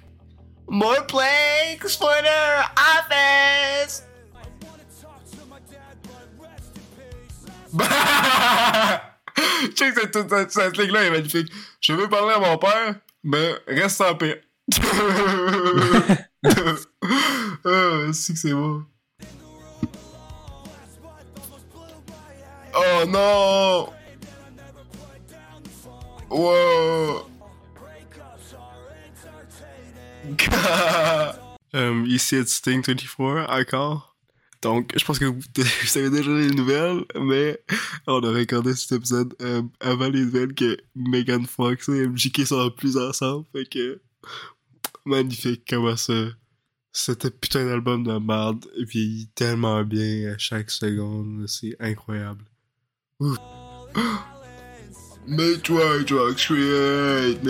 More planks for their office. Check cette, cette, cette, cette ligne-là est magnifique. Je veux parler à mon père, mais reste en paix. *laughs* *laughs* ah, c'est que c'est beau. Oh non! Wow! *laughs* Euh, ici à Sting 24 encore. Donc, je pense que vous, *laughs* vous savez déjà les nouvelles, mais on a regardé cet épisode euh, avant les nouvelles que Megan Fox et MJK sont plus ensemble. Fait que, magnifique comment ça, cet putain d'album de merde vieillit tellement bien à chaque seconde. C'est incroyable. Ouf. Metroid drugs create.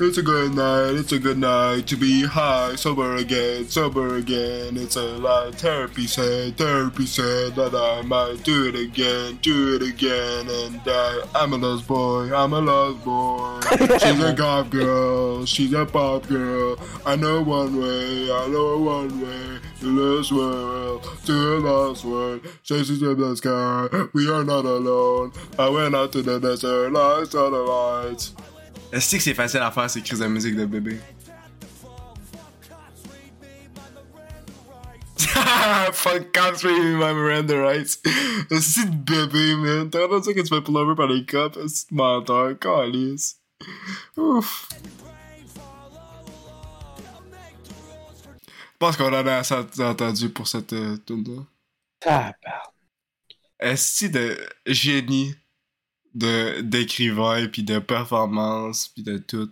It's a good night, it's a good night to be high, sober again, sober again. It's a lot. Therapy said, therapy said that I might do it again, do it again, and die. I'm a lost boy, I'm a lost boy. She's a goth girl, she's a pop girl. I know one way, I know one way. To this world, to the lost world, chasing the sky. We are not alone. I went out to the desert, lights on the lights. Est-ce que c'est facile à faire ces crises de musique de bébé? *laughs* Fuck reading my Miranda rights. C'est de bébé, man. T'as entendu ça que tu fais pull over par les cops? C'est de menteur, calice. Ouf. Je pense qu'on en a assez entendu pour cette euh, tune-là. Tabarnak. Est-ce de génie de d'écrivain puis de performance puis de tout.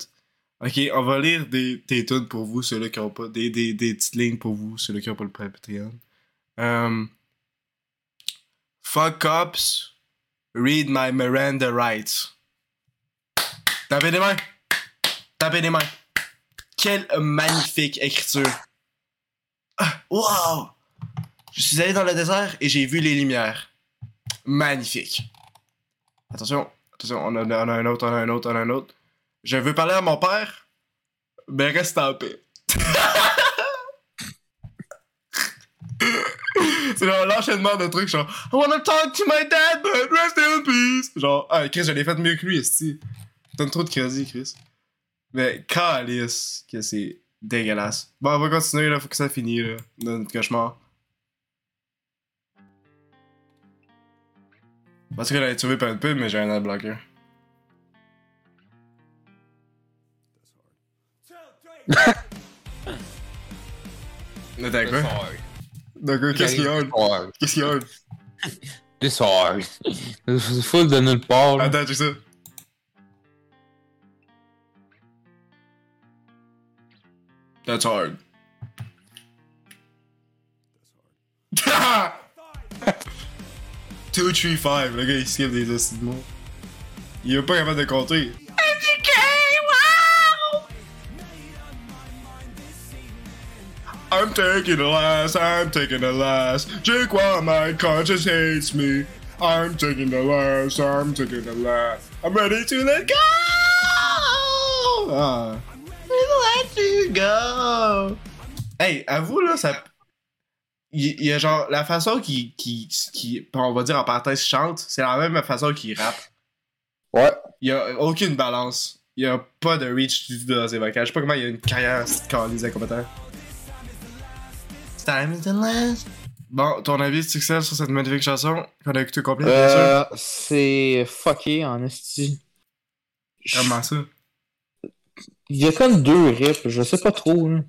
Ok, on va lire des, des tunes pour vous, ceux-là qui ont pas. Des, des, des petites lignes pour vous, ceux-là qui ont pas le Patreon. Um, fuck cops, read my Miranda rights. Tapez des mains! Tapez des mains! Quelle magnifique écriture! Ah, wow! Je suis allé dans le désert et j'ai vu les lumières. Magnifique. Attention, attention, on a, un autre, on a un autre, on a un autre. Je veux parler à mon père, mais reste en paix. *laughs* C'est genre l'enchaînement de trucs genre I wanna talk to my dad, but rest in peace. Genre, ah, Chris, je l'ai fait mieux que lui, esti. Donne trop de crédit, Chris. Mais calice que c'est dégueulasse. Bon, on va continuer là, faut que ça finisse là, notre cauchemar. Parce que j'allais tuer par une pub, mais j'ai un adblocker. Mais *laughs* t'as quoi? D'accord, qu'est-ce qu'il y a? Qu'est-ce qu'il y a? This *laughs* hard. C'est full de nulle part. là. Attends, check ça. That's hard. *laughs* Ah! Two, three, five. Le gars, il skip des de mots. Il est pas capable de compter. I'm taking the last, I'm taking the last. Drink while my conscience hates me. I'm taking the last, I'm taking the last. I'm ready to let go! Ah. Let you go! Hey, avoue là, ça. Il y, a genre la façon qu'il. Qui, qui, on va dire en parenthèse, chante, c'est la même façon qu'il rappe. Ouais. Il y a aucune balance. Il y a pas de reach du tout dans ses. Je sais pas comment il y a une carrière calise incompétent. Time is the last. Bon, ton avis, Tixel, sur cette magnifique chanson qu'on a écouté complet, bien sûr? Euh, c'est fucké en esti. Comment ça? Il y a comme deux rips, je sais pas trop. Là.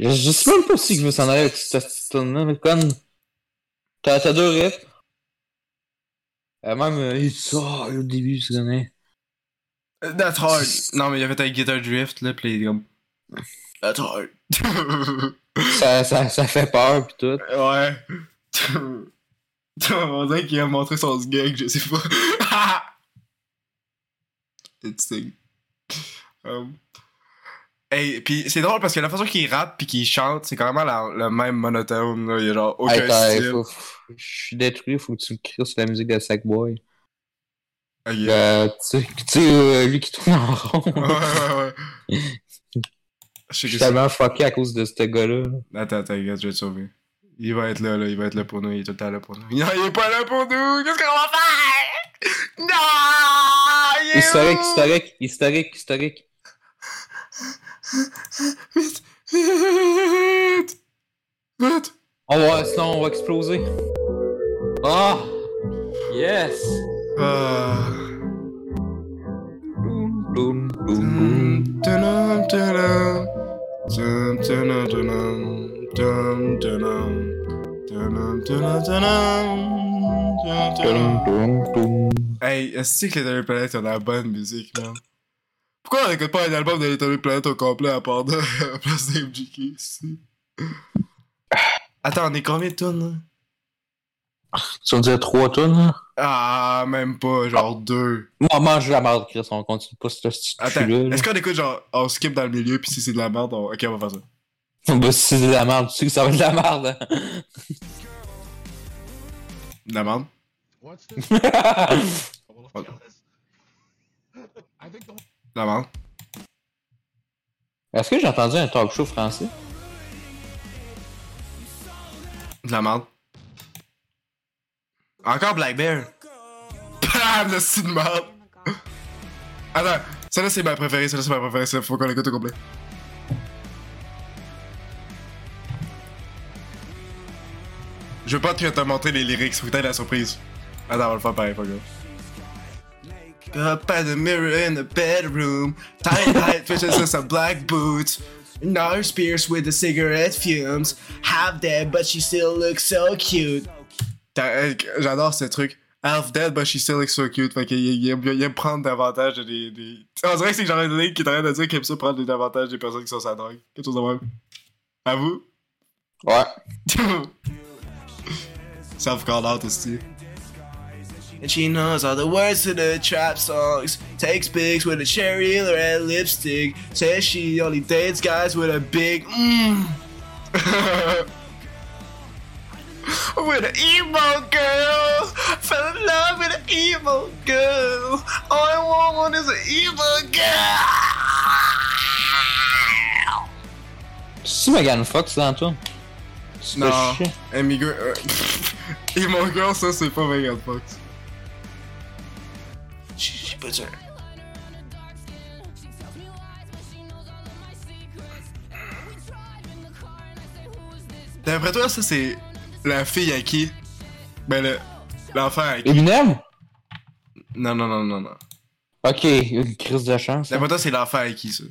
Je, je sais même pas si je veux s'en aller avec cette tune là Comme. T'as t'as deux rips. Euh, même, euh, il ça au début, tu connais. That's hard. Non, mais il a fait avec Guitar Drift, là, pis il est comme. That's hard. *laughs* Ça, ça, ça fait peur pis tout. ouais. *laughs* On dirait qu'il a montré son gag, je sais pas. *laughs* It's thing. Um. Hey, pis c'est drôle parce que la façon qu'il rappe pis qu'il chante, c'est quand même la, le même monotone, là. Il y a genre aucun Hey, style. Je suis détruit, faut que tu me cries sur la musique de Sackboy. Ok. Euh, tu sais, euh, lui qui tourne en rond. Ouais, ouais, ouais. Je suis tellement fucké à cause de ce gars-là. Attends, attends, regarde, je vais te sauver. Il va être là, là, il va être là pour nous, il est tout le temps là pour nous. *laughs* Non, il est pas là pour nous! Qu'est-ce qu'on va faire? Non! Historique, historique, historique, historique. Vite! Vite! Vite! On va, sinon on va exploser. Ah! Yes! Ah. Boum, boum. Hey, est-ce que les Little Planet ont la bonne musique, man? Pourquoi on n'écoute pas un album de Little Planet au complet à part de *laughs* à place d'MGK ici? Attends, on est combien de tonnes, là? Tu me dire trois tonnes, là? Ah, même pas, genre deux. Moi, mange la merde, Chris, on continue pas ce petit Attends, est-ce qu'on écoute genre, on skip dans le milieu, puis si c'est de la merde, on... ok, on va faire ça. *laughs* Bah, si c'est de la merde, tu sais que ça va être de la merde. hein. De la merde? *laughs* De la merde? Est-ce que j'ai entendu un talk show français? De la merde? Encore Black Bear? *laughs* Bam, le style de merde! *laughs* Attends, celle-là c'est ma préférée, celle-là c'est ma préférée, celle-là, faut qu'on l'écoute au complet. Je veux pas te te montrer les lyrics, faut que t'aies la surprise. Attends, on va le faire pareil, pas grave. Up by the mirror in the bedroom, tight tight fishes and some black boots. Another spears with the cigarette fumes. Half dead, but she still looks so cute. J'adore ce truc. Half dead, but she still looks so cute. Fait qu'il il aime, il aime prendre davantage des, des. On dirait que c'est genre un link qui est en train de dire qu'il aime ça prendre des davantage des personnes qui sont sa drogue. Quelque chose de même. À vous? Ouais. *laughs* Self called out aussi. And she knows all the words to the trap songs. Takes pics with a cherry red lipstick. Says she only dates guys with a big mmm. *laughs* with an emo girl. Fell in love with an emo girl. All I want is an emo girl. C'est Megan Fox dans toi? Non. pas chiant. Amy Girl. euh, *laughs* emo girl, ça c'est pas Megan Fox. buzzer. D'après toi, ça c'est la fille à qui? Ben le. L'enfant à qui? Eminem? Non, non, non, non, non. Ok, une crise de chance. Hein. D'après toi, c'est l'enfant à qui ça?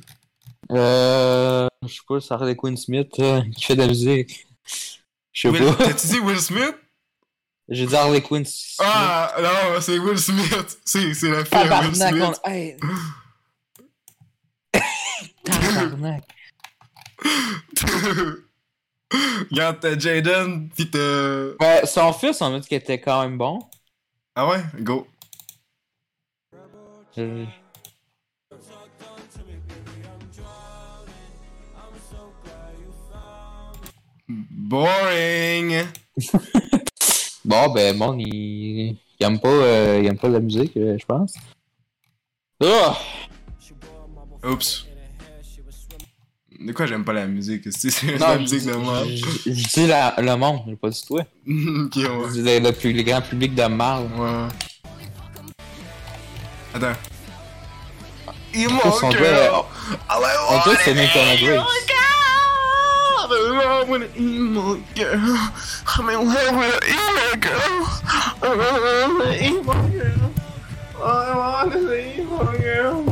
Euh. Je sais pas, ça de Quinn Smith euh, qui fait de la musique. Je sais pas. T'as-tu dit Will Smith? J'ai dit Harley Quinn Smith. Ah, non, c'est Will Smith. C'est, c'est la fille à Will Smith. on... Hey. Tabarnak. *laughs* Regarde, t'as Jaden, pis t'as... Ouais, son fils, on m'a dit qu'il était quand même bon. Ah ouais? Go. Boring. *laughs* Bon, ben, bon, il, il aime pas, euh, il aime pas la musique, euh, je pense. Oh! Oups. De quoi j'aime pas la musique? C'est, c'est la musique de moi. Je dis la- le monde, j'ai pas dit toi. *laughs* ok, ouais. Je dis le, plus- le grand public de marre. Ouais. Attends. Il Qu'est-ce qu'on dirait, euh, On dirait que c'est Nathan Grace. emo girl. I'm in love with an emo girl. I'm in love with an emo girl. I want an emo girl.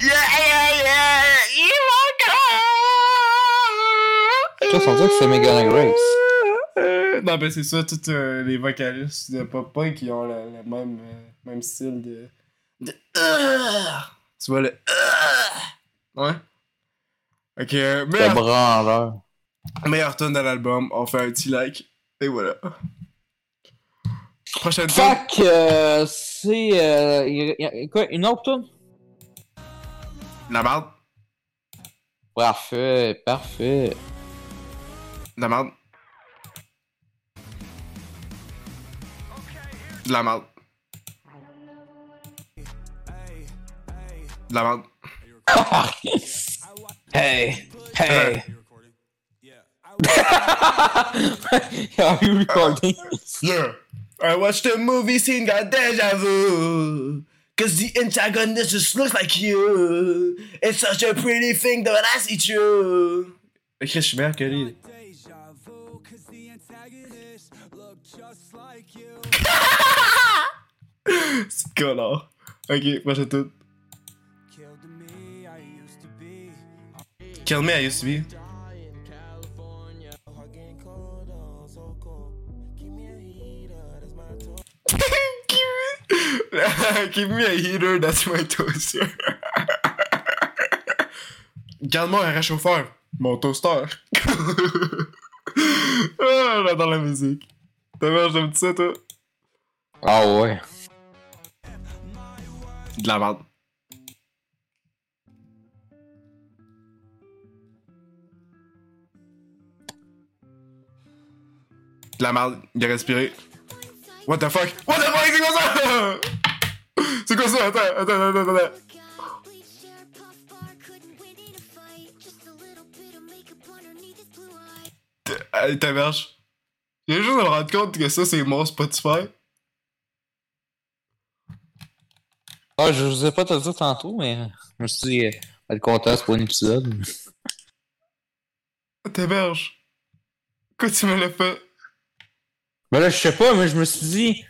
Yeah, yeah, yeah, emo girl. Qu'est-ce qu'on dirait que c'est Megan Grace? Non, ben c'est ça, tous euh, les vocalistes de pop-punk qui ont le, le même, euh, même style de. de euh. Tu vois le. euh. Ouais. Ok, Le meilleur, branleur. meilleur tune de l'album, on fait un petit like. Et voilà. Prochaine tune. Fuck, euh, c'est. Euh, y- y- quoi, une autre tune? La merde. Parfait, parfait. La merde. De la merde. De la merde. *laughs* hey, hey. *laughs* Are you recording? Yeah. I watched the movie scene, got deja vu. Cause the antagonist just looks like you. It's such a pretty thing that I see you. Chris, je suis meilleur que lui. Deja Kill me, I used to be. *laughs* Give me a heater, that's my toaster. *laughs* Garde-moi un réchauffeur. Mon toaster. *laughs* ah, j'adore la musique. T'as vu, j'aime ça, toi? Ah ouais. De la merde. De la merde, il a respiré. What the fuck? What the fuck, c'est quoi ça? C'est quoi ça? Attends, attends, attends, attends. Allez, ta verge. J'ai juste de me rendre compte que ça, c'est mon Spotify. Ah, je vous ai pas te le dire tantôt, mais je me suis dit, euh, va être content, c'est pas un épisode. Ta verge. Quoi, tu me l'as fait? Ben là, je sais pas, mais je me suis dit,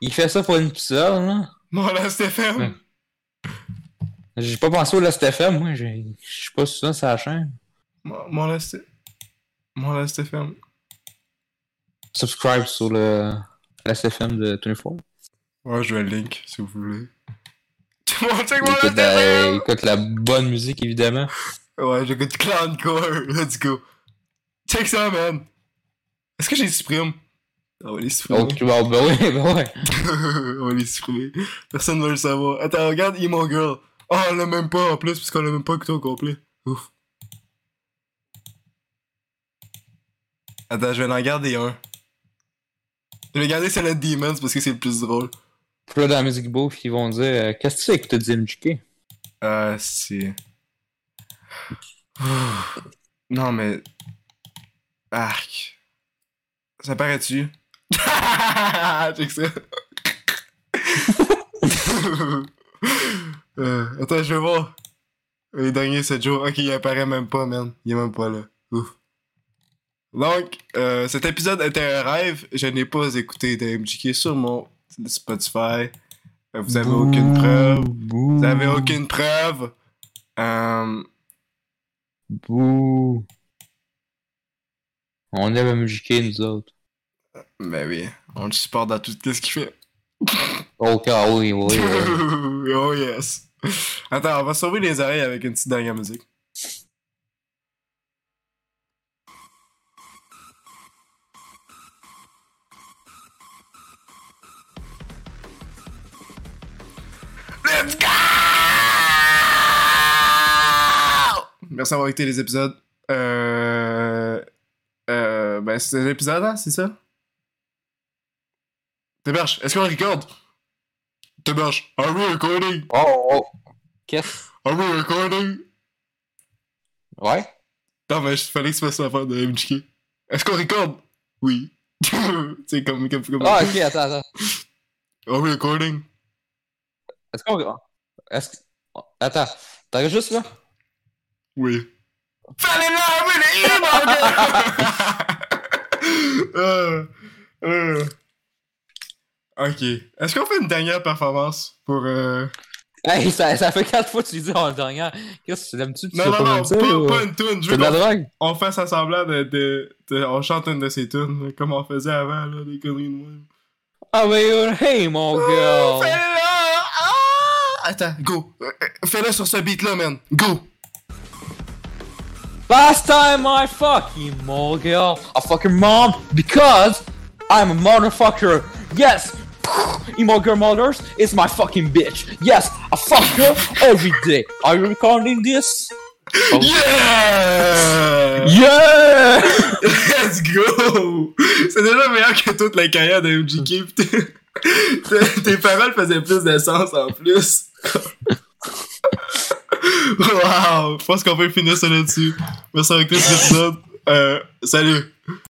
il fait ça pour un épisode, là. Mon last FM. Ouais. J'ai pas pensé au Last FM, moi, j'ai- je suis pas sur la chaîne. Mon, mon last... Mon last FM. Subscribe sur le Last FM de 24. Ouais, je vais le link, si vous voulez. *laughs* Monde check mon last Écoute la, FM! écoute la bonne musique, évidemment. Ouais, j'écoute Clowncore. *laughs* Let's go. Check ça, man. Est-ce que j'ai supprime? On va les supprimer. Ben ouais, ouais. on va les supprimer. Personne ne va le savoir. Attends, regarde Emo Girl. Oh, on l'a même pas en plus, parce qu'on l'a même pas écouté au complet. Ouf. Attends, je vais en garder un. Je vais garder celle de Demons parce que c'est le plus drôle. Puis là, dans la musique bouffe, ils vont dire euh, Qu'est-ce que tu sais écouter du MJK Euh, c'est. *sighs* Non, mais. Arc. Ça paraît-tu? *laughs* Check *laughs* ça. euh, attends, je vais voir. Les derniers 7 jours. Ok, il apparaît même pas, man. Il est même pas là. Ouf. Donc, euh, cet épisode était un rêve. Je n'ai pas écouté de MJK sur mon Spotify. Vous avez aucune preuve. Bouh. Vous avez aucune preuve. Euh, Bouh. On aime MJK, nous autres. Ben oui, on le supporte dans tout ce qu'il fait. Ok, oui, oui, oui. *laughs* oh yes. Attends, on va sauver les oreilles avec une petite dernière musique. Let's go! Merci d'avoir écouté les épisodes. Euh... Euh... Ben, c'est l'épisode, hein, c'est ça? Téberge, est-ce qu'on record? Téberge, are we recording? Oh, oh. Qu'est-ce? Are we recording? Ouais? Non, mais il fallait que tu fasses l'affaire de MJK. Est-ce qu'on record? Oui. *laughs* c'est comme, comme, comme... Ah, ok, attends, attends. Are we recording? Est-ce qu'on. Est-ce que. Attends. T'as juste là? Oui. Fallait là, *laughs* *laughs* euh, euh. Ok. Est-ce qu'on fait une dernière performance pour... Euh... Hey, ça, ça fait 4 fois que tu dis en dernière. Qu'est-ce que tu l'aimes-tu? Tu Non, non, pas non, pas, ou- pas une tune. Je C'est veux de la drogue? on fasse à semblant de, de, de- On chante une de ces tunes, comme on faisait avant, là, des conneries de moi. Ah, mais euh, hey, mon gars! Fais-le! Ah! Attends, go. Euh, Fais-le sur ce beat-là, man. Go. Last time I fuck you, mon gars. I fuck your mom because I'm a motherfucker. Yes! Emo mothers is my fucking bitch. Yes, I fuck her every day. Are you recording this? Oh. Yeah! Yeah! Let's go! C'est déjà meilleur que toute la carrière de MJK. tes paroles faisaient plus de sens en plus. wow! Je pense qu'on peut finir ça là-dessus. Merci avec cet épisode. Euh, salut!